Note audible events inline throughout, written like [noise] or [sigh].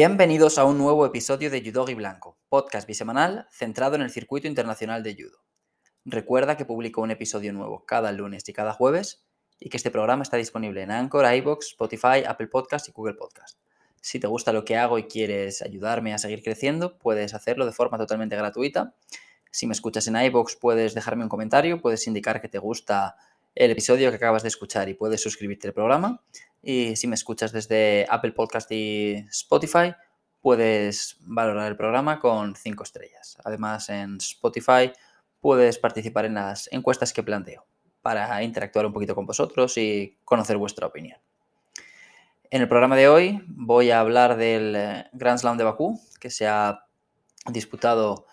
Bienvenidos a un nuevo episodio de Judogi Blanco, podcast bisemanal centrado en el circuito internacional de judo. Recuerda que publico un episodio nuevo cada lunes y cada jueves y que este programa está disponible en Anchor, iBox, Spotify, Apple Podcast y Google Podcast. Si te gusta lo que hago y quieres ayudarme a seguir creciendo, puedes hacerlo de forma totalmente gratuita. Si me escuchas en iBox, puedes dejarme un comentario, puedes indicar que te gusta el episodio que acabas de escuchar y puedes suscribirte al programa. Y si me escuchas desde Apple Podcast y Spotify, puedes valorar el programa con 5 estrellas. Además, en Spotify puedes participar en las encuestas que planteo para interactuar un poquito con vosotros y conocer vuestra opinión. En el programa de hoy voy a hablar del eh, Grand Slam de Bakú, que se ha disputado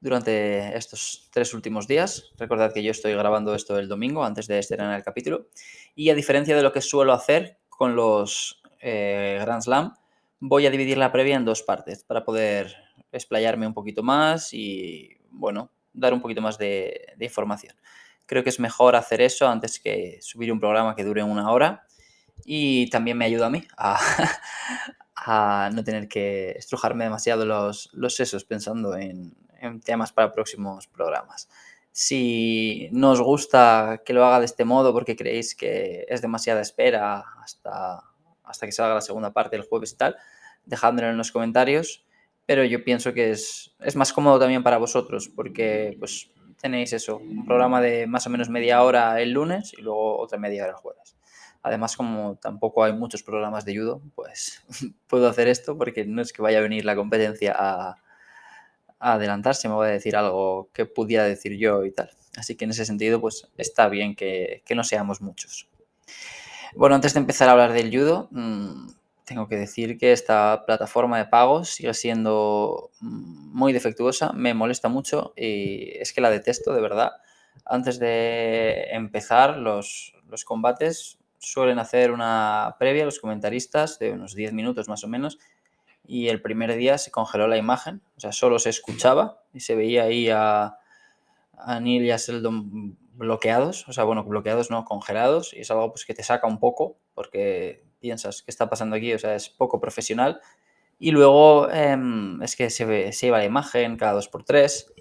durante estos tres últimos días. Recordad que yo estoy grabando esto el domingo antes de estrenar el capítulo. Y a diferencia de lo que suelo hacer con los eh, Grand Slam, voy a dividir la previa en dos partes para poder explayarme un poquito más y, bueno, dar un poquito más de, información. Creo que es mejor hacer eso antes que subir un programa que dure una hora y también me ayuda a mí a, [laughs] no tener que estrujarme demasiado los, sesos pensando en, en temas para próximos programas. Si no os gusta que lo haga de este modo porque creéis que es demasiada espera hasta, hasta que salga la segunda parte el jueves y tal, dejádmelo en los comentarios. Pero yo pienso que es, es más cómodo también para vosotros porque pues tenéis eso, un programa de más o menos media hora el lunes y luego otra media hora el jueves. Además, como tampoco hay muchos programas de judo, pues [laughs] puedo hacer esto porque no es que vaya a venir la competencia a, adelantarse, me voy a decir algo que pudiera decir yo y tal. Así que en ese sentido, pues está bien que, no seamos muchos. Bueno, antes de empezar a hablar del judo, mm, tengo que decir que esta plataforma de pagos sigue siendo mm, muy defectuosa, me molesta mucho y es que la detesto de verdad. Antes de empezar los, los combates suelen hacer una previa los comentaristas de unos 10 minutos más o menos y el primer día se congeló la imagen, o sea, solo se escuchaba y se veía ahí a, a Neil y a Sheldon bloqueados, o sea, bueno, bloqueados no, congelados, y es algo pues, que te saca un poco porque piensas, ¿qué está pasando aquí? O sea, es poco profesional. Y luego em, es que se, ve, se iba la imagen cada dos por tres.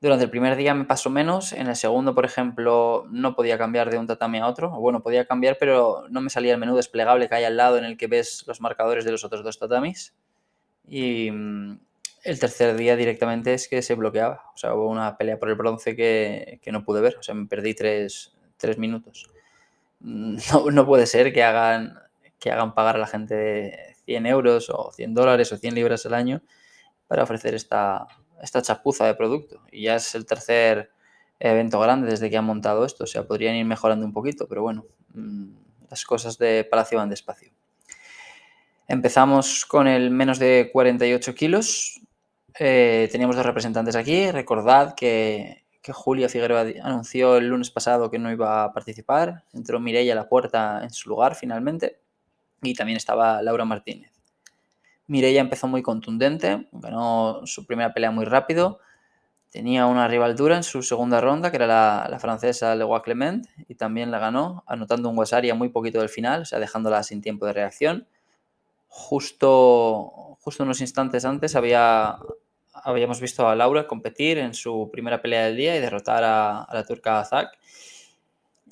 Durante el primer día me pasó menos, en el segundo, por ejemplo, no podía cambiar de un tatami a otro, o bueno, podía cambiar, pero no me salía el menú desplegable que hay al lado en el que ves los marcadores de los otros dos tatamis. Y mm, el tercer día directamente es que se bloqueaba. O sea, hubo una pelea por el bronce que, no pude ver. O sea, me perdí tres, minutos. Mm, [laughs] no, puede ser que hagan, que hagan pagar a la gente 100 euros o 100 dólares o 100 libras al año para ofrecer esta, esta chapuza de producto. Y ya es el tercer evento grande desde que han montado esto. O sea, podrían ir mejorando un poquito, pero bueno, mm, las cosas de Palacio van despacio. Empezamos con el menos de 48 kilos. Eh, teníamos dos representantes aquí. Recordad que, Julia Figueroa anunció el lunes pasado que no iba a participar. Entró Mireia a la puerta en su lugar finalmente. Y también estaba Laura Martínez. Mireia empezó muy contundente, ganó su primera pelea muy rápido. Tenía una rival dura en su segunda ronda, que era la, francesa Leroy Clement, y también la ganó, anotando un Guasaria muy poquito del final, o sea, dejándola sin tiempo de reacción justo, justo unos instantes antes había, habíamos visto a Laura competir en su primera pelea del día y derrotar a, la turca Azak.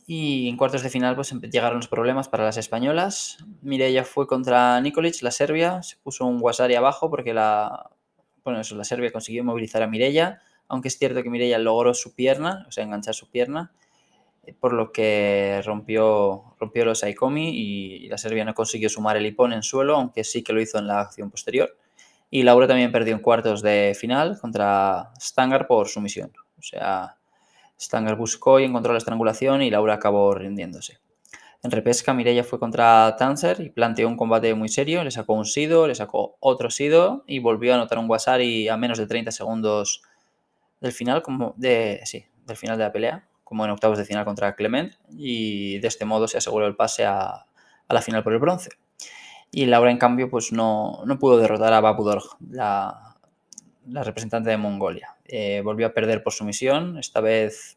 Y en cuartos de final pues llegaron los problemas para las españolas. Mireia fue contra Nikolic, la Serbia, se puso un Wasari abajo porque la, bueno, eso, la Serbia consiguió movilizar a Mireia, aunque es cierto que Mireia logró su pierna, o sea, enganchar su pierna, por lo que rompió, rompió los Aikomi y, la Serbia no consiguió sumar el hipón en suelo, aunque sí que lo hizo en la acción posterior. Y Laura también perdió en cuartos de final contra Stangar por sumisión. O sea, Stangar buscó y encontró la estrangulación y Laura acabó rindiéndose. En repesca, Mireia fue contra Tanser y planteó un combate muy serio. Le sacó un Sido, le sacó otro Sido y volvió a anotar un Wasari a menos de 30 segundos del final, como de, sí, del final de la pelea como en octavos de final contra Clement, y de este modo se aseguró el pase a, la final por el bronce. Y Laura, en cambio, pues no, pudo derrotar a Babudorg, la, la representante de Mongolia. Eh, volvió a perder por sumisión, esta vez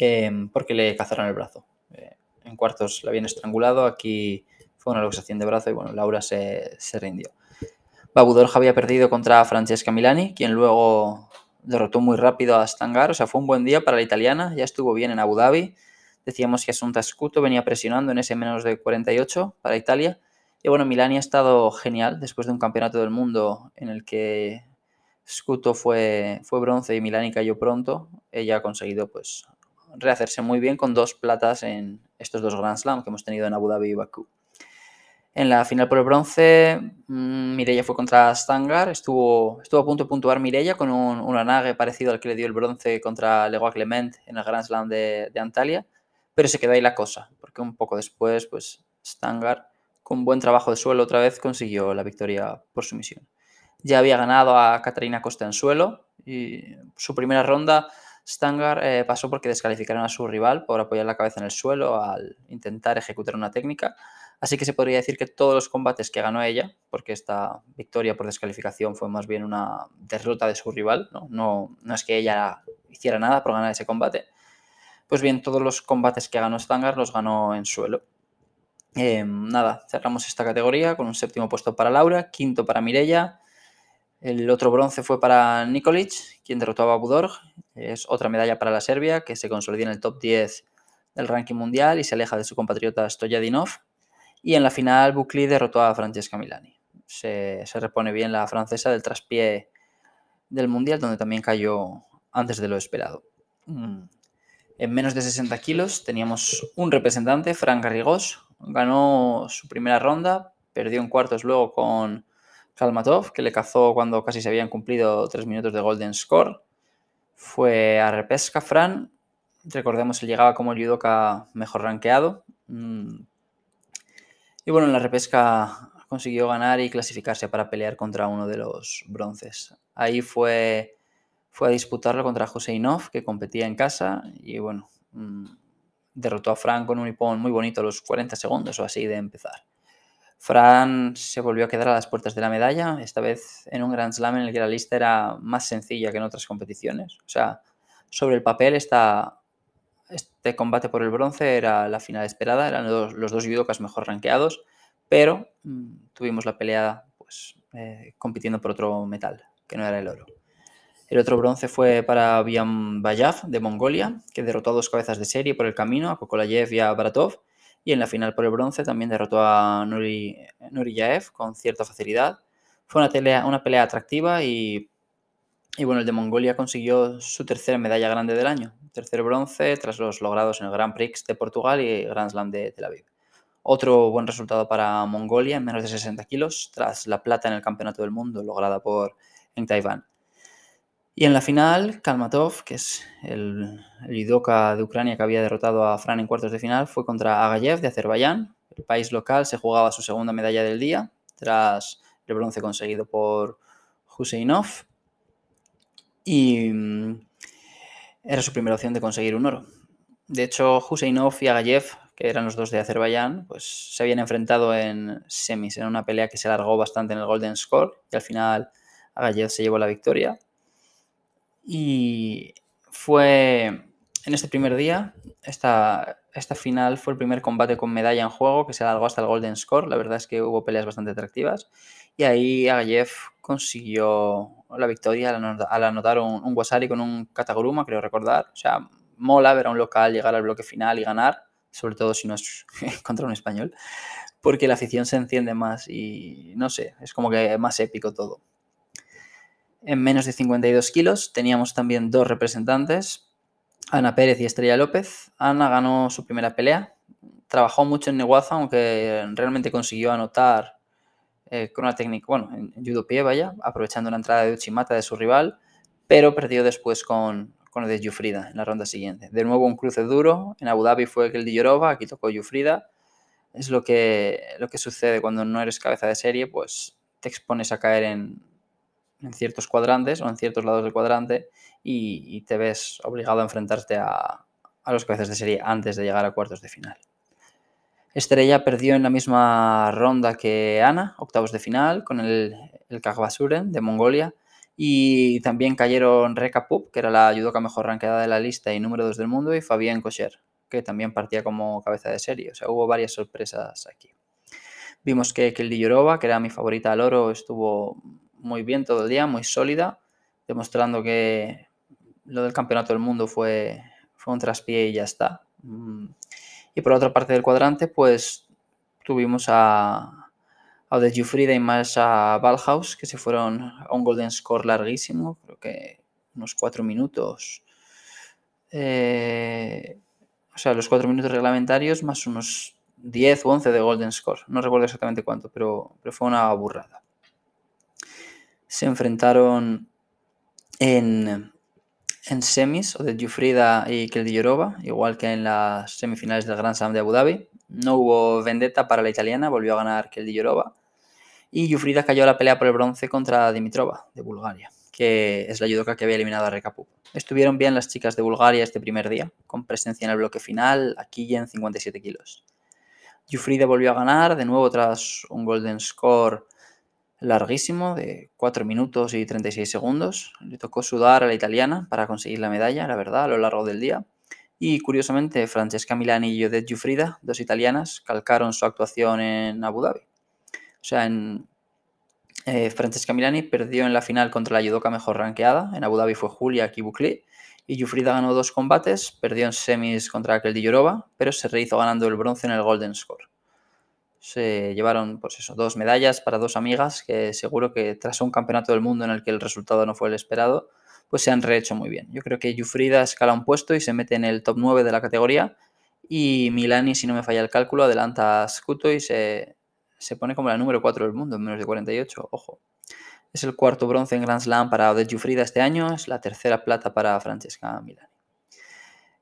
em, porque le cazaron el brazo. Eh, en cuartos la habían estrangulado, aquí fue una luxación de brazo y bueno, Laura se, se rindió. Babudorj había perdido contra Francesca Milani, quien luego derrotó muy rápido a Stangar. O sea, fue un buen día para la italiana, ya estuvo bien en Abu Dhabi. Decíamos que Asunta Scuto venía presionando en ese menos de 48 para Italia. Y bueno, Milani ha estado genial después de un campeonato del mundo en el que Scuto fue, fue bronce y Milani cayó pronto. Ella ha conseguido pues rehacerse muy bien con dos platas en estos dos Grand Slam que hemos tenido en Abu Dhabi y Bakú. En la final por el bronce, mm, Mireia fue contra Stangar. Estuvo, estuvo a punto de puntuar Mireia con un, un anague parecido al que le dio el bronce contra Legoa Clement en el Grand Slam de, de, Antalya. Pero se quedó ahí la cosa, porque un poco después, pues Stangar, con buen trabajo de suelo otra vez, consiguió la victoria por sumisión. Ya había ganado a Catarina Costa en suelo y su primera ronda Stangar eh, pasó porque descalificaron a su rival por apoyar la cabeza en el suelo al intentar ejecutar una técnica Así que se podría decir que todos los combates que ganó ella, porque esta victoria por descalificación fue más bien una derrota de su rival, no, es que ella hiciera nada por ganar ese combate, pues bien, todos los combates que ganó Stangar los ganó en suelo. Eh, nada, cerramos esta categoría con un séptimo puesto para Laura, quinto para Mirella. El otro bronce fue para Nikolic, quien derrotó a Babudorg. Es otra medalla para la Serbia, que se consolida en el top 10 del ranking mundial y se aleja de su compatriota Stojadinov. Y en la final, Bucli derrotó a Francesca Milani. Se, se, repone bien la francesa del traspié del Mundial, donde también cayó antes de lo esperado. Mm. En menos de 60 kilos teníamos un representante, Frank Garrigós. Ganó su primera ronda, perdió en cuartos luego con Kalmatov, que le cazó cuando casi se habían cumplido tres minutos de Golden Score. Fue a repesca Fran. Recordemos, él llegaba como el judoka mejor rankeado. Mm, y bueno, en la repesca consiguió ganar y clasificarse para pelear contra uno de los bronces. Ahí fue, fue a disputarlo contra Joseinov, que competía en casa, y bueno, mm, derrotó a Fran con un hipón muy bonito a los 40 segundos o así de empezar. Fran se volvió a quedar a las puertas de la medalla, esta vez en un Grand Slam en el que la lista era más sencilla que en otras competiciones. O sea, sobre el papel está este combate por el bronce era la final esperada, eran los, dos judokas mejor rankeados, pero mmm, tuvimos la pelea pues, eh, compitiendo por otro metal, que no era el oro. El otro bronce fue para Bian Bayav de Mongolia, que derrotó a dos cabezas de serie por el camino, a Kokolayev y a Baratov, y en la final por el bronce también derrotó a Nuri, Nuriyaev con cierta facilidad. Fue una pelea, una pelea atractiva y, y bueno, el de Mongolia consiguió su tercera medalla grande del año, tercer bronce tras los logrados en el Grand Prix de Portugal y Grand Slam de Tel Aviv. Otro buen resultado para Mongolia en menos de 60 kilos, tras la plata en el Campeonato del Mundo lograda por en Taiwán. Y en la final, Kalmatov, que es el, el judoka de Ucrania que había derrotado a Fran en cuartos de final, fue contra Agayev de Azerbaiyán. El país local se jugaba su segunda medalla del día, tras el bronce conseguido por Huseinov. Y mm, era su primera opción de conseguir un oro. De hecho, Huseinov y Agayev, que eran los dos de Azerbaiyán, pues se habían enfrentado en semis, en una pelea que se alargó bastante en el Golden Score y al final Agayev se llevó la victoria. Y fue en este primer día, esta, esta final fue el primer combate con medalla en juego que se alargó hasta el Golden Score. La verdad es que hubo peleas bastante atractivas. Y ahí Agayev consiguió la victoria al anotar un, un Wasari con un Kataguruma, creo recordar. O sea, mola ver a un local llegar al bloque final y ganar, sobre todo si no es [laughs] contra un español, porque la afición se enciende más y no sé, es como que más épico todo. En menos de 52 kilos teníamos también dos representantes, Ana Pérez y Estrella López. Ana ganó su primera pelea, trabajó mucho en Neguaza, aunque realmente consiguió anotar eh, con una técnica, bueno, en, judo pie, vaya, aprovechando una entrada de Uchimata de su rival, pero perdió después con, con el de Yufrida en la ronda siguiente. De nuevo un cruce duro, en Abu Dhabi fue el de Yorova, aquí tocó Yufrida. Es lo que, lo que sucede cuando no eres cabeza de serie, pues te expones a caer en, en ciertos cuadrantes o en ciertos lados del cuadrante y, y te ves obligado a enfrentarte a, a los cabezas de serie antes de llegar a cuartos de final. Estrella perdió en la misma ronda que Ana, octavos de final, con el, el Kagbasuren de Mongolia. Y también cayeron Reka Pup, que era la judoka mejor ranqueada de la lista y número 2 del mundo, y Fabien Kosher, que también partía como cabeza de serie. O sea, hubo varias sorpresas aquí. Vimos que Kelly Yorova, que era mi favorita al oro, estuvo muy bien todo el día, muy sólida, demostrando que lo del campeonato del mundo fue, fue un traspié y ya está. Y por otra parte del cuadrante, pues tuvimos a, a de Jufrida y más a Valhaus, que se fueron a un golden score larguísimo, creo que unos cuatro minutos. Eh, o sea, los cuatro minutos reglamentarios más unos 10 o 11 de golden score. No recuerdo exactamente cuánto, pero fue una burrada. Se enfrentaron en, en semis, o de Jufrida y Keldilorova, igual que en las semifinales del Grand Slam de Abu Dhabi. No hubo vendetta para la italiana, volvió a ganar Keldilorova. Y Jufrida cayó a la pelea por el bronce contra Dimitrova, de Bulgaria, que es la judoka que había eliminado a Rekapu. Estuvieron bien las chicas de Bulgaria este primer día, con presencia en el bloque final, aquí y en 57 kilos. Jufrida volvió a ganar, de nuevo tras un golden score larguísimo de 4 minutos y 36 segundos. Le tocó sudar a la italiana para conseguir la medalla, la verdad, a lo largo del día. Y curiosamente, Francesca Milani y Odette Giuffrida, dos italianas, calcaron su actuación en Abu Dhabi. O sea, en, eh, Francesca Milani perdió en la final contra la judoka mejor rankeada. En Abu Dhabi fue Julia Kibukli. Y Jufrida ganó dos combates, perdió en semis contra aquel Yorova, pero se rehizo ganando el bronce en el Golden Score se llevaron pues eso, dos medallas para dos amigas que seguro que tras un campeonato del mundo en el que el resultado no fue el esperado, pues se han rehecho muy bien. Yo creo que Jufrida escala un puesto y se mete en el top 9 de la categoría y Milani, si no me falla el cálculo, adelanta a Scuto y se, se pone como la número 4 del mundo en menos de 48, ojo. Es el cuarto bronce en Grand Slam para Odette Jufrida este año, es la tercera plata para Francesca Milani.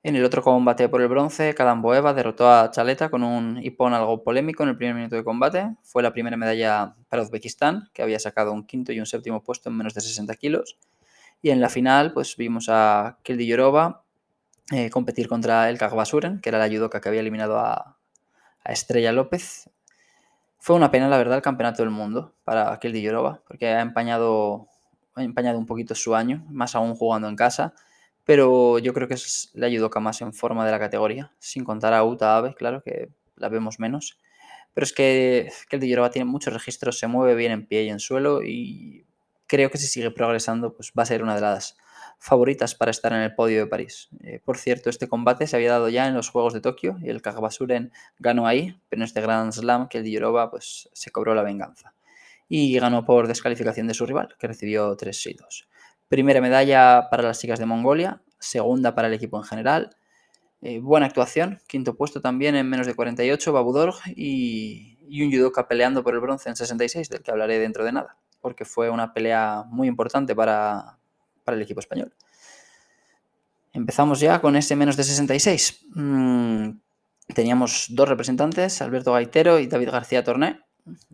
En el otro combate por el bronce, Kadamboeva derrotó a Chaleta con un hipón algo polémico en el primer minuto de combate. Fue la primera medalla para Uzbekistán, que había sacado un quinto y un séptimo puesto en menos de 60 kilos. Y en la final, pues vimos a Keldy Yorova eh, competir contra el Kagbasuren, que era la judoka que había eliminado a, Estrella López. Fue una pena, la verdad, el campeonato del mundo para Keldy Yorova, porque ha empañado, ha empañado un poquito su año, más aún jugando en casa pero yo creo que la judoka más en forma de la categoría, sin contar a Uta Abe, claro, que la vemos menos. Pero es que, el de tiene muchos registros, se mueve bien en pie y en suelo y creo que si sigue progresando pues va a ser una de las favoritas para estar en el podio de París. Eh, por cierto, este combate se había dado ya en los Juegos de Tokio y el Kagbasuren ganó ahí, pero en este Grand Slam que el de pues, se cobró la venganza. Y ganó por descalificación de su rival, que recibió tres sidos. Primera medalla para las chicas de Mongolia, segunda para el equipo en general. Eh, buena actuación, quinto puesto también en menos de 48, Babudorg y, y un judoka peleando por el bronce en 66, del que hablaré dentro de nada, porque fue una pelea muy importante para, el equipo español. Empezamos ya con ese menos de 66. Mm, teníamos dos representantes, Alberto Gaitero y David García Torné.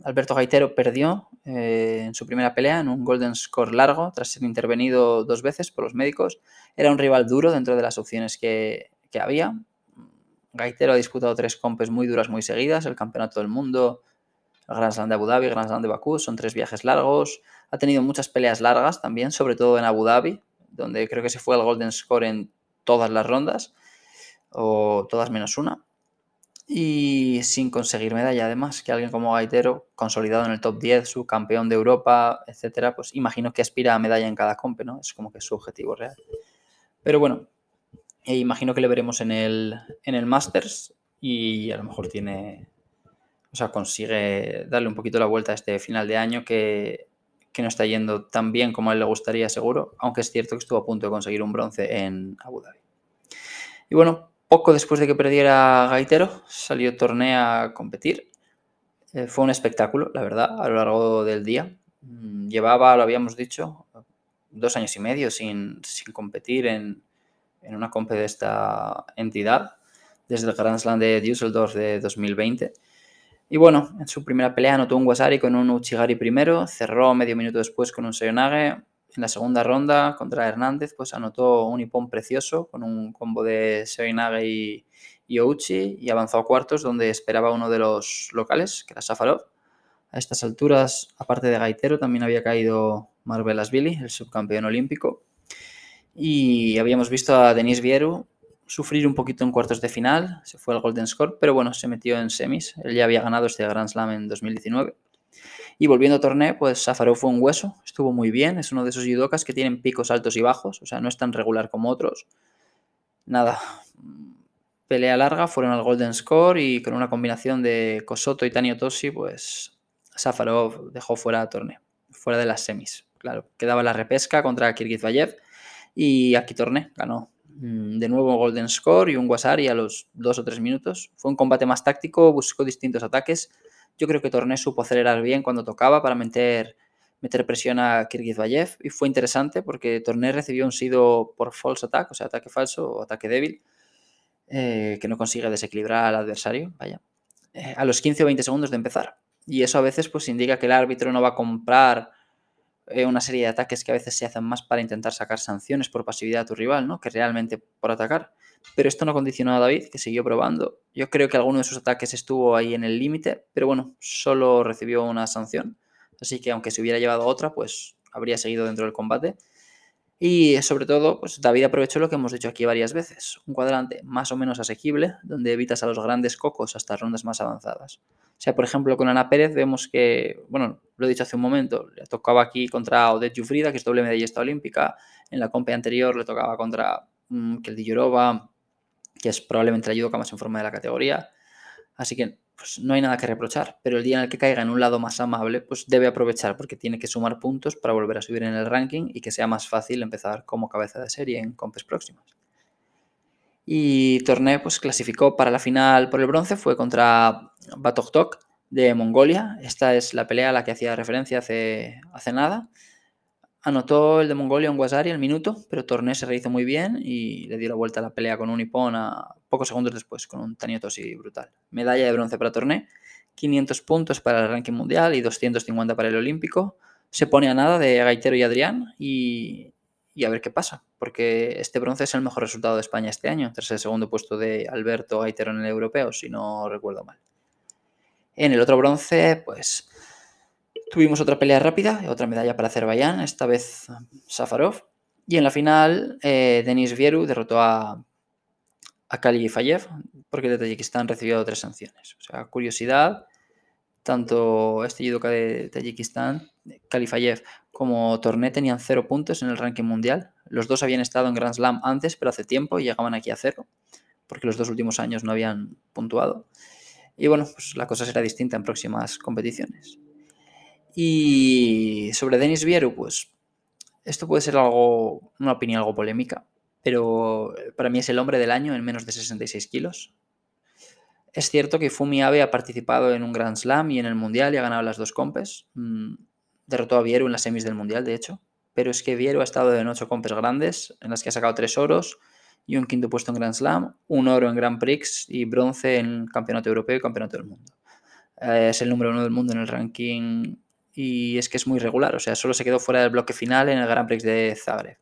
Alberto Gaitero perdió eh, en su primera pelea en un Golden Score largo tras ser intervenido dos veces por los médicos. Era un rival duro dentro de las opciones que, había. Gaitero ha disputado tres compes muy duras muy seguidas, el Campeonato del Mundo, el Grand Slam de Abu Dhabi, el Grand Slam de Bakú, son tres viajes largos. Ha tenido muchas peleas largas también, sobre todo en Abu Dhabi, donde creo que se fue al Golden Score en todas las rondas, o todas menos una y sin conseguir medalla. Además, que alguien como Gaitero, consolidado en el top 10, subcampeón de Europa, etcétera, pues imagino que aspira a medalla en cada compe, ¿no? Es como que es su objetivo real. Pero bueno, e imagino que le veremos en el, en el Masters y a lo mejor tiene. O sea, consigue darle un poquito la vuelta a este final de año que, que no está yendo tan bien como a él le gustaría, seguro, aunque es cierto que estuvo a punto de conseguir un bronce en Abu Dhabi. Y bueno, poco después de que perdiera Gaitero, salió Torné a competir. Eh, fue un espectáculo, la verdad, a lo largo del día. Mm, llevaba, lo habíamos dicho, dos años y medio sin, competir en, una compe de esta entidad, desde el Grand Slam de Düsseldorf de 2020. Y bueno, en su primera pelea anotó un Wasari con un Uchigari primero, cerró medio minuto después con un Sayonage, en la segunda ronda contra Hernández, pues anotó un hipón precioso con un combo de Serinage y, y Ouchi y avanzó a cuartos donde esperaba uno de los locales, que era Safarov. A estas alturas, aparte de Gaitero, también había caído Marvelas Billy, el subcampeón olímpico. Y habíamos visto a Denis Vieru sufrir un poquito en cuartos de final, se fue al Golden Score, pero bueno, se metió en semis. Él ya había ganado este Grand Slam en 2019. Y volviendo a torneo, pues Safarov fue un hueso, estuvo muy bien, es uno de esos judokas que tienen picos altos y bajos, o sea, no es tan regular como otros. Nada, pelea larga, fueron al Golden Score y con una combinación de Kosoto y Tanio Toshi, pues Safarov dejó fuera a torneo, fuera de las semis. Claro, quedaba la repesca contra Kirgizbayev y aquí torné, ganó Mm, de nuevo Golden Score y un Wasari a los dos o tres minutos. Fue un combate más táctico, buscó distintos ataques. Yo creo que Torné supo acelerar bien cuando tocaba para meter, meter presión a Kirgizbayev y fue interesante porque Torné recibió un sido por false attack, o sea, ataque falso o ataque débil, eh, que no consigue desequilibrar al adversario, vaya, eh, a los 15 o 20 segundos de empezar. Y eso a veces pues indica que el árbitro no va a comprar eh, una serie de ataques que a veces se hacen más para intentar sacar sanciones por pasividad a tu rival, ¿no? Que realmente por atacar. Pero esto no condicionó a David, que siguió probando. Yo creo que alguno de sus ataques estuvo ahí en el límite, pero bueno, solo recibió una sanción. Así que aunque se hubiera llevado otra, pues habría seguido dentro del combate. Y sobre todo, pues David aprovechó lo que hemos dicho aquí varias veces, un cuadrante más o menos asequible, donde evitas a los grandes cocos hasta rondas más avanzadas. O sea, por ejemplo, con Ana Pérez vemos que, bueno, lo he dicho hace un momento, le tocaba aquí contra Odette Jufrida, que es doble medallista olímpica. En la compa anterior le tocaba contra Keldy Yorova, que es probablemente la judoka más en forma de la categoría. Así que pues, no hay nada que reprochar. Pero el día en el que caiga en un lado más amable, pues debe aprovechar porque tiene que sumar puntos para volver a subir en el ranking y que sea más fácil empezar como cabeza de serie en compes próximas. Y Torné pues clasificó para la final por el bronce, fue contra Batoktok de Mongolia. Esta es la pelea a la que hacía referencia hace, hace nada. Anotó el de Mongolia un Guasari al minuto, pero Torné se rehizo muy bien y le dio la vuelta a la pelea con un Nippon a pocos segundos después, con un Tanio Toshi brutal. Medalla de bronce para Torné, 500 puntos para el ranking mundial y 250 para el olímpico. Se pone a nada de Gaitero y Adrián y, y a ver qué pasa, porque este bronce es el mejor resultado de España este año, tras el segundo puesto de Alberto Gaitero en el europeo, si no recuerdo mal. En el otro bronce, pues tuvimos otra pelea rápida, otra medalla para Azerbaiyán, esta vez Safarov. Y en la final, eh, Denis Vieru derrotó a, a Kali Fayev, porque de Tayikistán recibió tres sanciones. O sea, curiosidad, tanto este judoka de Tayikistán, Kalifayev, como Torné tenían cero puntos en el ranking mundial. Los dos habían estado en Grand Slam antes, pero hace tiempo y llegaban aquí a cero, porque los dos últimos años no habían puntuado. Y bueno, pues la cosa será distinta en próximas competiciones. Y sobre Denis Vieru, pues esto puede ser algo, una opinión algo polémica, pero para mí es el hombre del año en menos de 66 kilos. Es cierto que Fumi Abe ha participado en un Grand Slam y en el Mundial y ha ganado las dos compes. Mm, derrotó a Vieru en las semis del Mundial, de hecho. Pero es que Vieru ha estado en ocho compes grandes, en las que ha sacado tres oros y un quinto puesto en Grand Slam, un oro en Grand Prix y bronce en Campeonato Europeo y Campeonato del Mundo. Eh, es el número uno del mundo en el ranking y es que es muy regular. O sea, solo se quedó fuera del bloque final en el Grand Prix de Zagreb.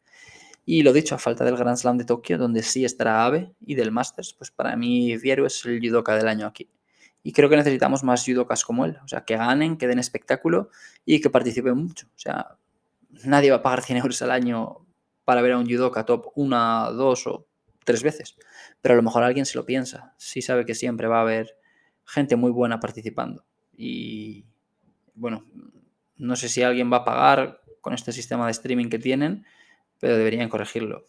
Y lo dicho, a falta del Grand Slam de Tokio, donde sí estará AVE, y del Masters, pues para mí Vieru es el judoka del año aquí. Y creo que necesitamos más judokas como él, o sea, que ganen, que den espectáculo y que participen mucho. O sea, nadie va a pagar 100 euros al año para ver a un judoka top una, dos o tres veces. Pero a lo mejor alguien se lo piensa, sí sabe que siempre va a haber gente muy buena participando. Y bueno, no sé si alguien va a pagar con este sistema de streaming que tienen, pero deberían corregirlo.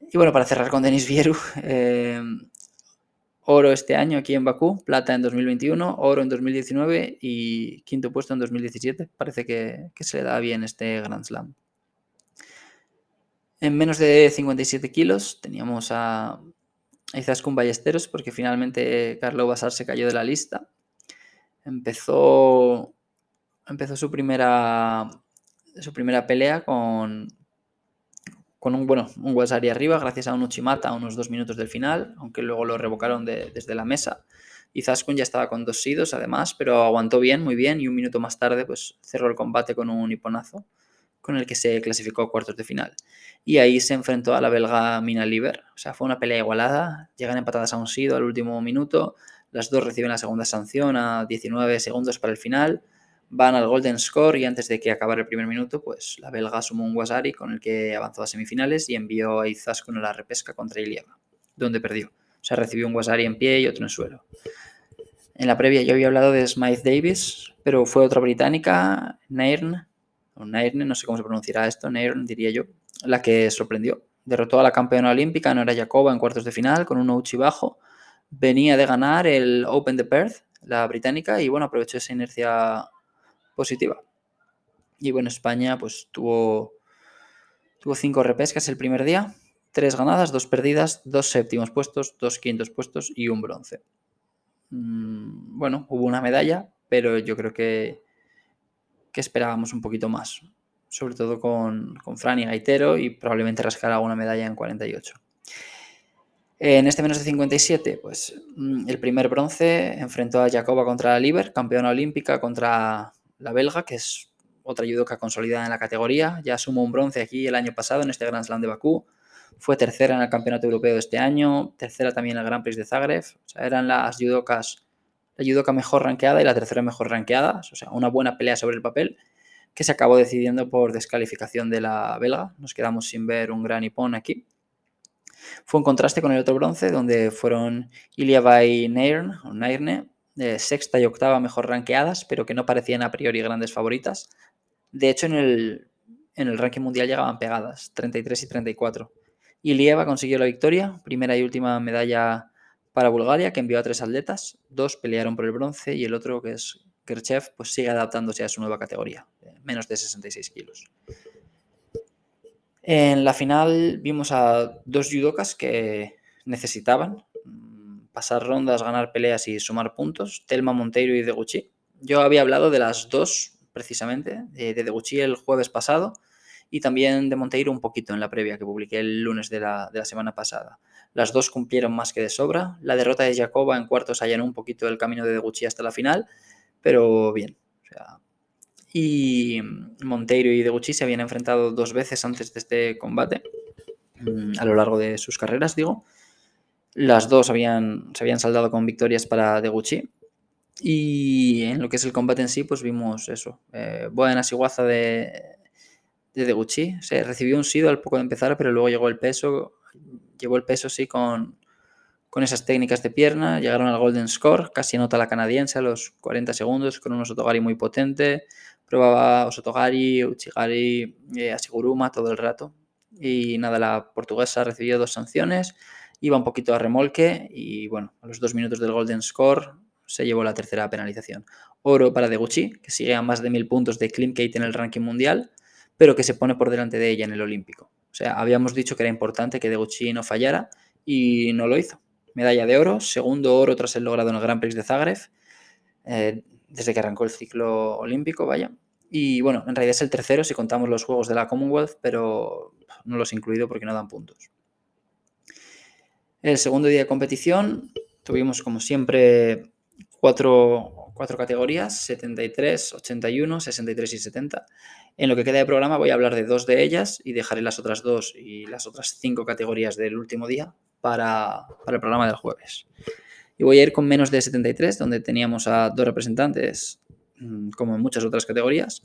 Y bueno, para cerrar con Denis Vieru, [laughs] eh, oro este año aquí en Bakú, plata en 2021, oro en 2019 y quinto puesto en 2017. Parece que, se le da bien este Grand Slam. En menos de 57 kilos teníamos a Izaskun Ballesteros porque finalmente Carlo Basar se cayó de la lista. Empezó, empezó su, primera, su primera pelea con, con un, bueno, un arriba, gracias a un Uchimata a unos dos minutos del final, aunque luego lo revocaron desde la mesa. Y Zaskun ya estaba con dos sidos, además, pero aguantó bien, muy bien, y un minuto más tarde pues, cerró el combate con un hiponazo, con el que se clasificó a cuartos de final. Y ahí se enfrentó a la belga Mina Liber. O sea, fue una pelea igualada, llegan empatadas a un sido al último minuto, las dos reciben la segunda sanción a 19 segundos para el final, van al Golden Score y antes de que acabara el primer minuto, pues la belga sumó un Wasari con el que avanzó a semifinales y envió a Izaskun a la repesca contra Ilieva. donde perdió. O sea, recibió un Wasari en pie y otro en suelo. En la previa yo había hablado de Smythe Davis, pero fue otra británica, Nairn, o Nairn, no sé cómo se pronunciará esto, Nairn diría yo, la que sorprendió. Derrotó a la campeona olímpica, Nora Jacoba, en cuartos de final con un Uchi bajo. Venía de ganar el Open de Perth, la británica, y bueno, aprovechó esa inercia positiva. Y bueno, España pues tuvo, tuvo cinco repescas el primer día, tres ganadas, dos perdidas, dos séptimos puestos, dos quintos puestos y un bronce. Mm, bueno, hubo una medalla, pero yo creo que, que esperábamos un poquito más, sobre todo con, con Fran y Gaitero y probablemente rascar alguna medalla en 48. En este menos de 57, pues mm, el primer bronce enfrentó a Jacoba contra la Liber, campeona olímpica contra la belga, que es otra judoka consolidada en la categoría. Ya sumó un bronce aquí el año pasado en este Grand Slam de Bakú. Fue tercera en el Campeonato Europeo de este año, tercera también en el Grand Prix de Zagreb. O sea, eran las judokas, la judoka mejor ranqueada y la tercera mejor ranqueada. O sea, una buena pelea sobre el papel que se acabó decidiendo por descalificación de la belga. Nos quedamos sin ver un gran hipón aquí. Fue un contraste con el otro bronce, donde fueron Iliava y Nairn, o Nairne, de sexta y octava mejor ranqueadas, pero que no parecían a priori grandes favoritas. De hecho, en el, en el ranking mundial llegaban pegadas, 33 y 34. Ilieva consiguió la victoria, primera y última medalla para Bulgaria, que envió a tres atletas. Dos pelearon por el bronce y el otro, que es Kerchev, pues sigue adaptándose a su nueva categoría, menos de 66 kilos. En la final vimos a dos judokas que necesitaban pasar rondas, ganar peleas y sumar puntos, Telma Monteiro y Deguchi. Yo había hablado de las dos, precisamente, de Deguchi el jueves pasado y también de Monteiro un poquito en la previa que publiqué el lunes de la, semana pasada. Las dos cumplieron más que de sobra. La derrota de Jacoba en cuartos allanó un poquito el camino de Deguchi hasta la final, pero bien. y Monteiro y Deguchi se habían enfrentado dos veces antes de este combate, mm, a lo largo de sus carreras, digo. Las dos habían, se habían saldado con victorias para Deguchi. Y en lo que es el combate en sí, pues vimos eso. Eh, buena siguaza de, de Deguchi. Se recibió un sido al poco de empezar, pero luego llegó el peso, llevó el peso sí con, con esas técnicas de pierna, llegaron al Golden Score, casi anota la canadiense a los 40 segundos con un Osotogari muy potente, probaba Osotogari, Uchigari, eh, Asiguruma todo el rato. Y nada, la portuguesa recibió dos sanciones, iba un poquito a remolque y bueno, a los dos minutos del Golden Score se llevó la tercera penalización. Oro para Deguchi, que sigue a más de mil puntos de Kate en el ranking mundial pero que se pone por delante de ella en el Olímpico. O sea, habíamos dicho que era importante que Deguchi no fallara y no lo hizo. Medalla de oro, segundo oro tras el logrado en el Grand Prix de Zagreb, eh, desde que arrancó el ciclo olímpico, vaya. Y bueno, en realidad es el tercero si contamos los Juegos de la Commonwealth, pero no los he incluido porque no dan puntos. El segundo día de competición tuvimos como siempre cuatro cuatro categorías, 73, 81, 63 y 70. En lo que queda de programa voy a hablar de dos de ellas y dejaré las otras dos y las otras cinco categorías del último día para, el programa del jueves. Y voy a ir con menos de 73, donde teníamos a dos representantes, mm, como en muchas otras categorías,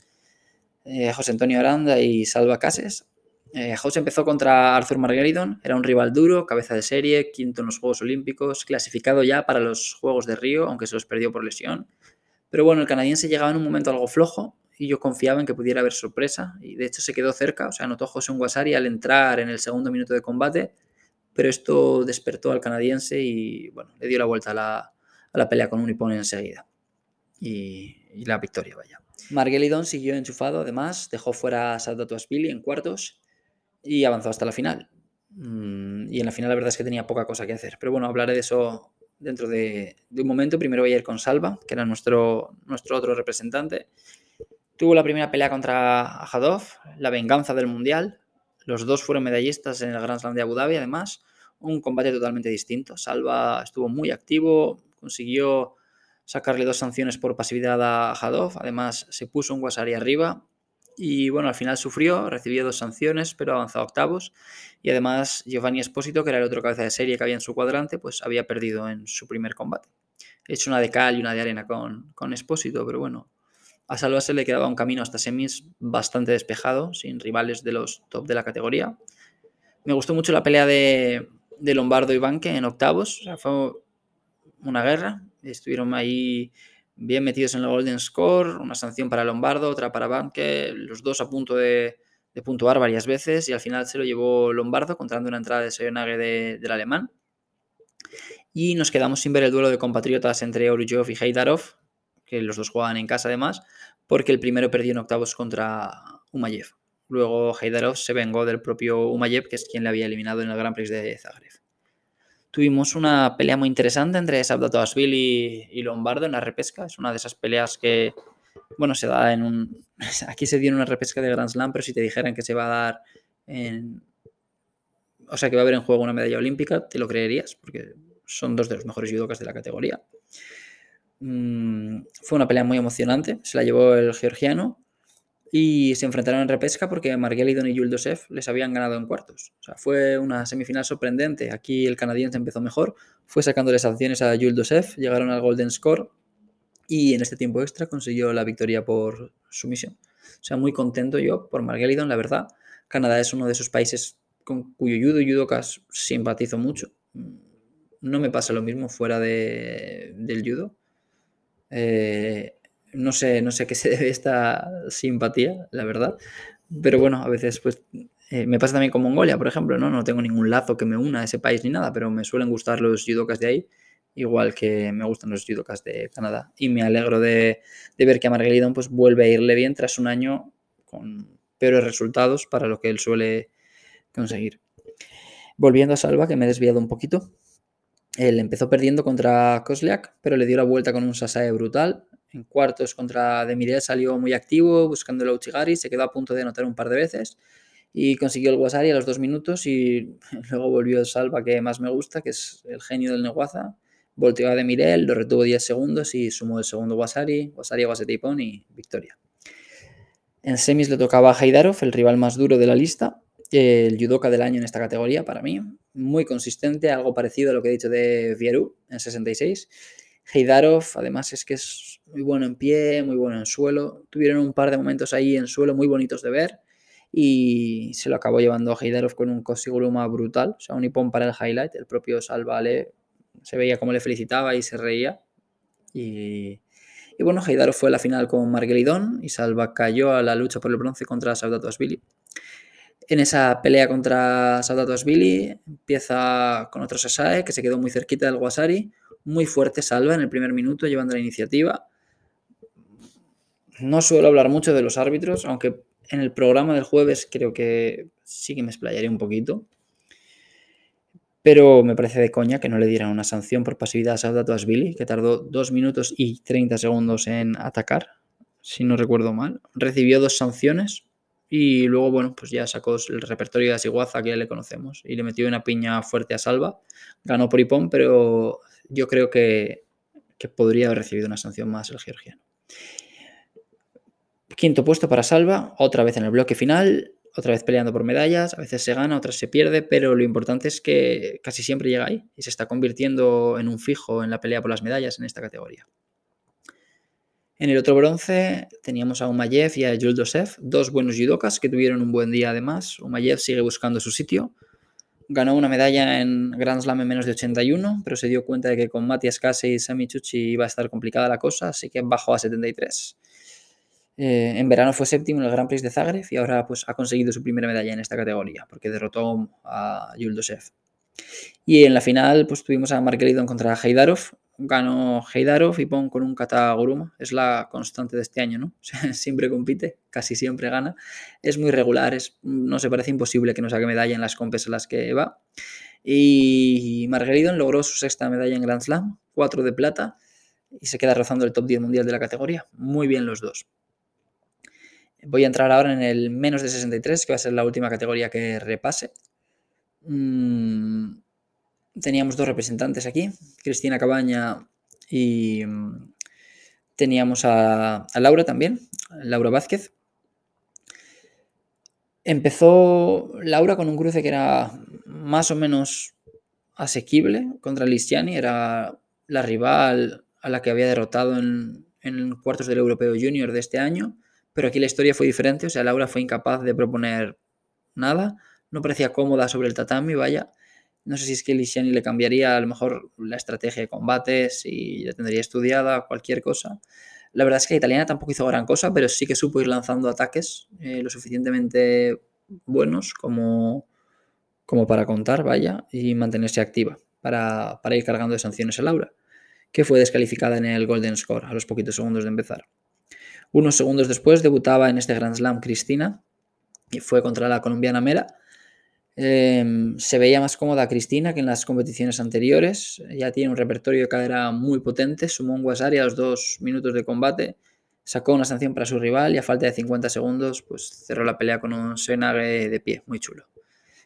eh, José Antonio Aranda y Salva Cases. Eh, José empezó contra Arthur Margaridon, era un rival duro, cabeza de serie, quinto en los Juegos Olímpicos, clasificado ya para los Juegos de Río, aunque se los perdió por lesión. Pero bueno, el canadiense llegaba en un momento algo flojo y yo confiaba en que pudiera haber sorpresa y de hecho se quedó cerca, o sea, anotó José Unguasari al entrar en el segundo minuto de combate, pero esto despertó al canadiense y bueno, le dio la vuelta a la, pelea con un hipón enseguida y, la victoria, vaya. Margelidon siguió enchufado, además, dejó fuera a Saldato Aspili en cuartos y avanzó hasta la final. Mm, y en la final la verdad es que tenía poca cosa que hacer, pero bueno, hablaré de eso dentro de, un momento. Primero voy a ir con Salva, que era nuestro, nuestro otro representante. Tuvo la primera pelea contra Ajadov, la venganza del Mundial. Los dos fueron medallistas en el Grand Slam de Abu Dhabi, además. Un combate totalmente distinto. Salva estuvo muy activo, consiguió sacarle dos sanciones por pasividad a Ajadov. Además, se puso un Wasari arriba y bueno, al final sufrió, recibió dos sanciones, pero avanzó a octavos. Y además Giovanni Espósito, que era el otro cabeza de serie que había en su cuadrante, pues había perdido en su primer combate. He hecho una de cal y una de arena con, con Espósito, pero bueno, a Salva le quedaba un camino hasta semis bastante despejado, sin rivales de los top de la categoría. Me gustó mucho la pelea de, de Lombardo y Banque en octavos. Fue una guerra. Estuvieron ahí bien metidos en el Golden Score, una sanción para Lombardo, otra para Banque, los dos a punto de, puntuar varias veces y al final se lo llevó Lombardo contando una entrada de Sayonage del alemán. Y nos quedamos sin ver el duelo de compatriotas entre Oruchov y Heidarov, que los dos jugaban en casa además, porque el primero perdió en octavos contra Umayev. Luego Heidarov se vengó del propio Umayev, que es quien le había eliminado en el Grand Prix de Zagreb. Tuvimos una pelea muy interesante entre Sabdatovashvili y, Lombardo en la repesca. Es una de esas peleas que, bueno, se da en un... [laughs] Aquí se dio en una repesca de Grand Slam, pero si te dijeran que se va a dar en... O sea, que va a haber en juego una medalla olímpica, te lo creerías, porque son dos de los mejores judokas de la categoría. Mm, fue una pelea muy emocionante, se la llevó el georgiano y se enfrentaron en repesca porque Margelidon y Yuldoshev les habían ganado en cuartos. O sea, fue una semifinal sorprendente. Aquí el canadiense empezó mejor, fue sacándole sanciones a Yuldoshev, llegaron al Golden Score y en este tiempo extra consiguió la victoria por sumisión. O sea, muy contento yo por Margelidon, la verdad. Canadá es uno de esos países con cuyo judo y judokas simpatizo mucho. No me pasa lo mismo fuera de, del judo. Eh, no sé, no sé qué se debe esta simpatía, la verdad. Pero bueno, a veces pues eh, me pasa también con Mongolia, por ejemplo, ¿no? No tengo ningún lazo que me una a ese país ni nada, pero me suelen gustar los judokas de ahí, igual que me gustan los judokas de Canadá. Y me alegro de, ver que a Margelidon pues vuelve a irle bien tras un año con peores resultados para lo que él suele conseguir. Volviendo a Salva, que me he desviado un poquito. Él empezó perdiendo contra Kozliak, pero le dio la vuelta con un Sasae brutal. En cuartos contra Demirel salió muy activo buscando el Uchigari, se quedó a punto de anotar un par de veces y consiguió el Wasari a los dos minutos y [laughs] luego volvió el Salva que más me gusta, que es el genio del Neguaza. Volteó a Demirel, lo retuvo 10 segundos y sumó el segundo Wasari, Wasari, Wasetipon y victoria. En semis le tocaba a Haidarov, el rival más duro de la lista, el judoka del año en esta categoría para mí. Muy consistente, algo parecido a lo que he dicho de Vieru en 66. Heidarov, además, es que es muy bueno en pie, muy bueno en suelo. Tuvieron un par de momentos ahí en suelo muy bonitos de ver y se lo acabó llevando a Heidarov con un Kosiguruma brutal, o sea, un hipón para el highlight. El propio Salva se veía como le felicitaba y se reía. Y, bueno, Heidarov fue a la final con Margelidón y Salva cayó a la lucha por el bronce contra Asvili. En esa pelea contra Asvili empieza con otro Sasae que se quedó muy cerquita del Wasari muy fuerte Salva en el primer minuto llevando la iniciativa. No suelo hablar mucho de los árbitros, aunque en el programa del jueves creo que sí que me explayaré un poquito. Pero me parece de coña que no le dieran una sanción por pasividad a Saudato Asbili, que tardó 2 minutos y 30 segundos en atacar, si no recuerdo mal. Recibió dos sanciones y luego, bueno, pues ya sacó el repertorio de Asiguaza que ya le conocemos y le metió una piña fuerte a Salva. Ganó por Ipón, pero yo creo que, podría haber recibido una sanción más el georgiano. Quinto puesto para Salva, otra vez en el bloque final, otra vez peleando por medallas, a veces se gana, otras se pierde, pero lo importante es que casi siempre llega ahí y se está convirtiendo en un fijo en la pelea por las medallas en esta categoría. En el otro bronce teníamos a Umayev y a Yuldosev, dos buenos judokas que tuvieron un buen día además. Umayev sigue buscando su sitio, ganó una medalla en Grand Slam en menos de 81, pero se dio cuenta de que con Matías Kase y Sami Chuchi iba a estar complicada la cosa, así que bajó a 73. Eh, en verano fue séptimo en el Grand Prix de Zagreb y ahora pues, ha conseguido su primera medalla en esta categoría, porque derrotó a Yuldosev. Y en la final pues, tuvimos a Margelidon contra Heidarov, ganó Heidarov y Pon con un kata guruma. Es la constante de este año, ¿no? [laughs] siempre compite, casi siempre gana. Es muy regular, es, no se parece imposible que no saque medalla en las compes en las que va. Y Margeridon logró su sexta medalla en Grand Slam, cuatro de plata, y se queda rozando el top 10 mundial de la categoría. Muy bien los dos. Voy a entrar ahora en el menos de 63, que va a ser la última categoría que repase. Mmm teníamos dos representantes aquí, Cristina Cabaña y mm, teníamos a, Laura también, Laura Vázquez. Empezó Laura con un cruce que era más o menos asequible contra Listiani, era la rival a la que había derrotado en, en cuartos del Europeo Junior de este año, pero aquí la historia fue diferente, o sea, Laura fue incapaz de proponer nada, no parecía cómoda sobre el tatami, vaya, No sé si es que Lisiani le cambiaría a lo mejor la estrategia de combate, si la tendría estudiada, cualquier cosa. La verdad es que la italiana tampoco hizo gran cosa, pero sí que supo ir lanzando ataques eh, lo suficientemente buenos como, como para contar, vaya, y mantenerse activa para, para ir cargando de sanciones a Laura, que fue descalificada en el Golden Score a los poquitos segundos de empezar. Unos segundos después debutaba en este Grand Slam Cristina y fue contra la colombiana Mera. Em, se veía más cómoda Cristina que en las competiciones anteriores. Ya tiene un repertorio de cadera muy potente. Sumó un Guasari a los dos minutos de combate. Sacó una sanción para su rival y a falta de 50 segundos pues cerró la pelea con un Senage de pie, muy chulo.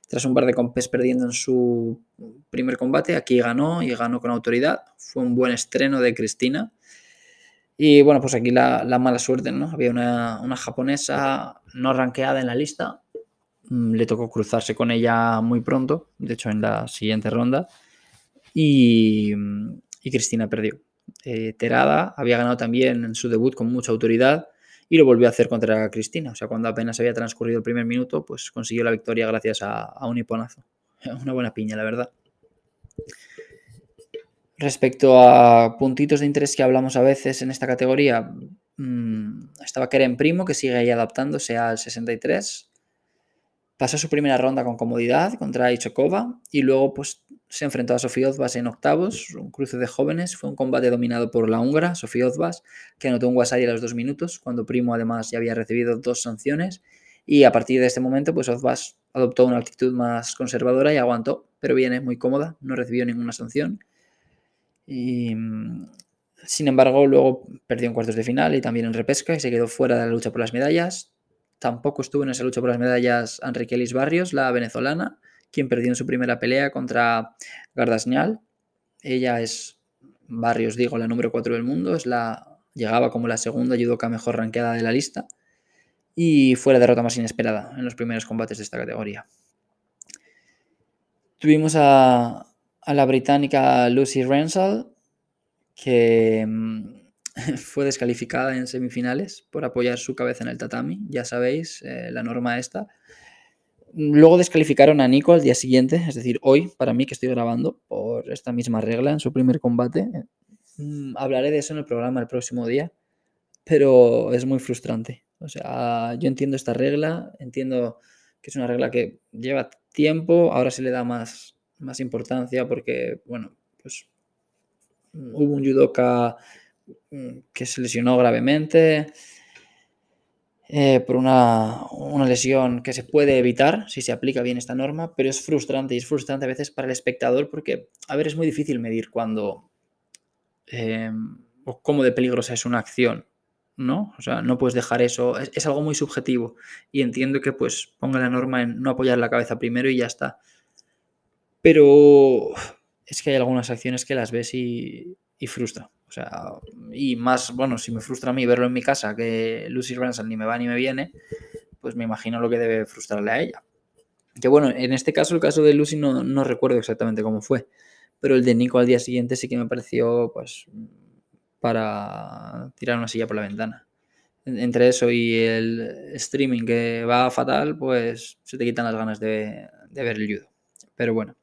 Tras un par de compes perdiendo en su primer combate, aquí ganó y ganó con autoridad. Fue un buen estreno de Cristina y bueno, pues aquí la, mala suerte, ¿no? Había una, japonesa no ranqueada en la lista. Mm, le tocó cruzarse con ella muy pronto, de hecho en la siguiente ronda. Y, Cristina perdió. Eh, Terada había ganado también en su debut con mucha autoridad y lo volvió a hacer contra Cristina. O sea, cuando apenas había transcurrido el primer minuto, pues consiguió la victoria gracias a, un hiponazo. [laughs] Una buena piña, la verdad. Respecto a puntitos de interés que hablamos a veces en esta categoría, mmm, estaba Keren Primo, que sigue ahí adaptándose al 63. Pasó su primera ronda con comodidad contra Ichokova y luego pues, se enfrentó a Sofía Ozbas en octavos, un cruce de jóvenes. Fue un combate dominado por la húngara, Sofía Ozbas, que anotó un Wasari a los dos minutos, cuando Primo además ya había recibido dos sanciones. Y a partir de este momento, pues Ozbas adoptó una actitud más conservadora y aguantó, pero viene muy cómoda, no recibió ninguna sanción y, mm, sin embargo, luego perdió en cuartos de final y también en repesca y se quedó fuera de la lucha por las medallas. Tampoco estuvo en esa lucha por las medallas Enrique Elis Barrios, la venezolana, quien perdió en su primera pelea contra Gardasñal. Ella es, Barrios digo, la número 4 del mundo, es la, llegaba como la segunda judoka mejor ranqueada de la lista y fue la derrota más inesperada en los primeros combates de esta categoría. Tuvimos a, la británica Lucy Renshaw, que mm, [laughs] fue descalificada en semifinales por apoyar su cabeza en el tatami, ya sabéis, eh, la norma esta. Luego descalificaron a Nico al día siguiente, es decir, hoy, para mí que estoy grabando, por esta misma regla en su primer combate. Mm, hablaré de eso en el programa el próximo día, pero es muy frustrante. O sea, yo entiendo esta regla, entiendo que es una regla que lleva tiempo, ahora se le da más más importancia porque, bueno, pues hubo un judoka mm, que se lesionó gravemente eh, por una, una, lesión que se puede evitar si se aplica bien esta norma, pero es frustrante y es frustrante a veces para el espectador porque, a ver, es muy difícil medir cuando em, o cómo de peligrosa es una acción. ¿no? O sea, no puedes dejar eso, es, es, algo muy subjetivo y entiendo que pues ponga la norma en no apoyar la cabeza primero y ya está. Pero es que hay algunas acciones que las ves y, y frustra. O sea, y más, bueno, si me frustra a mí verlo en mi casa, que Lucy Ransom ni me va ni me viene, pues me imagino lo que debe frustrarle a ella. Que bueno, en este caso, el caso de Lucy no, no recuerdo exactamente cómo fue, pero el de Nico al día siguiente sí que me pareció, pues, para tirar una silla por la ventana. Entre eso y el streaming que va fatal, pues se te quitan las ganas de, de ver el judo. Pero bueno.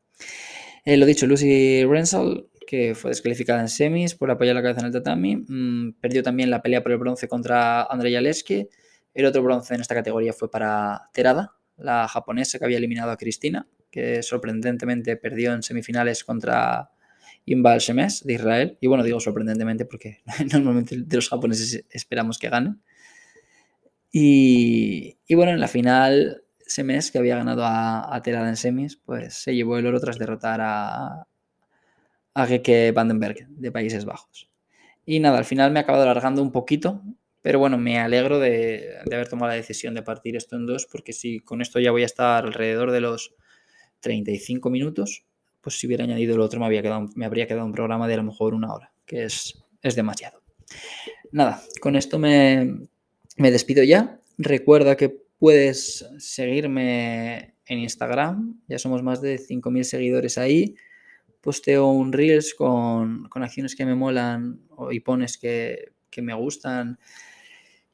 Eh, lo dicho, Lucy Renshaw, que fue descalificada en semis por apoyar la cabeza en el tatami, mm, perdió también la pelea por el bronce contra Andrei Yaleski. El otro bronce en esta categoría fue para Terada, la japonesa que había eliminado a Cristina, que sorprendentemente perdió en semifinales contra Inbal Shemes de Israel. Y bueno, digo sorprendentemente porque [laughs] normalmente de los japoneses esperamos que ganen. Y, bueno, en la final mes que había ganado a, a Terada en semis, pues se llevó el oro tras derrotar a, a Geke Vandenberg de Países Bajos. Y nada, al final me he acabado alargando un poquito, pero bueno, me alegro de, de, haber tomado la decisión de partir esto en dos, porque si con esto ya voy a estar alrededor de los 35 minutos, pues si hubiera añadido el otro me, había quedado, me habría quedado un programa de a lo mejor una hora, que es, es demasiado. Nada, con esto me, me despido ya. Recuerda que Puedes seguirme en Instagram, ya somos más de 5.000 seguidores ahí. Posteo un Reels con, acciones que me molan y pones que, me gustan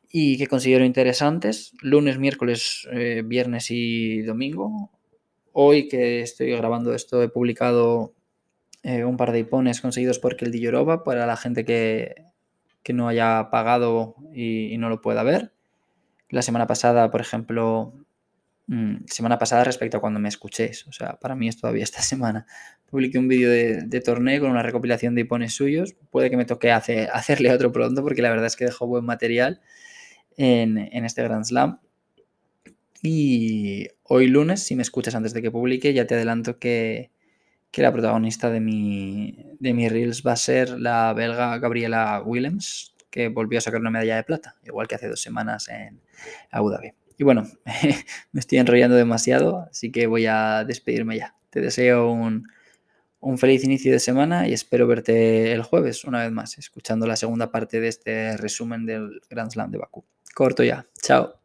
y que considero interesantes. Lunes, miércoles, eh, viernes y domingo. hoy que estoy grabando esto he publicado eh, un par de ipones conseguidos por el Lloroba para la gente que, no haya pagado y, no lo pueda ver. La semana pasada, por ejemplo, mm, semana pasada respecto a cuando me escuchéis, o sea, para mí es todavía esta [laughs] semana, publiqué un vídeo de, torneo con una recopilación de ipones suyos. Puede que me toque hacerle otro pronto porque la verdad es que dejó buen material en, en este Grand Slam. Y hoy lunes, si me escuchas antes de que publique, ya te adelanto que, la protagonista de mi, de mis reels va a ser la belga Gabriela Willems, que volvió a sacar una medalla de plata, igual que hace dos semanas en Abu Dhabi. Y bueno, [laughs] me estoy enrollando demasiado, así que voy a despedirme ya. Te deseo un, un feliz inicio de semana y espero verte el jueves, una vez más, escuchando la segunda parte de este resumen del Grand Slam de Bakú. Corto ya. Chao.